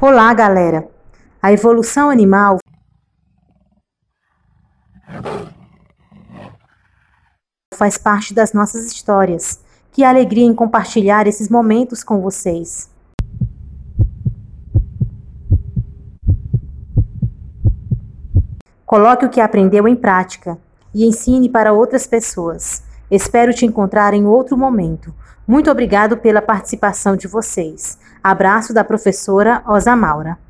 Olá, galera! A evolução animal faz parte das nossas histórias. Que alegria em compartilhar esses momentos com vocês. Coloque o que aprendeu em prática e ensine para outras pessoas. Espero te encontrar em outro momento. Muito obrigado pela participação de vocês. Abraço da professora Osa Maura.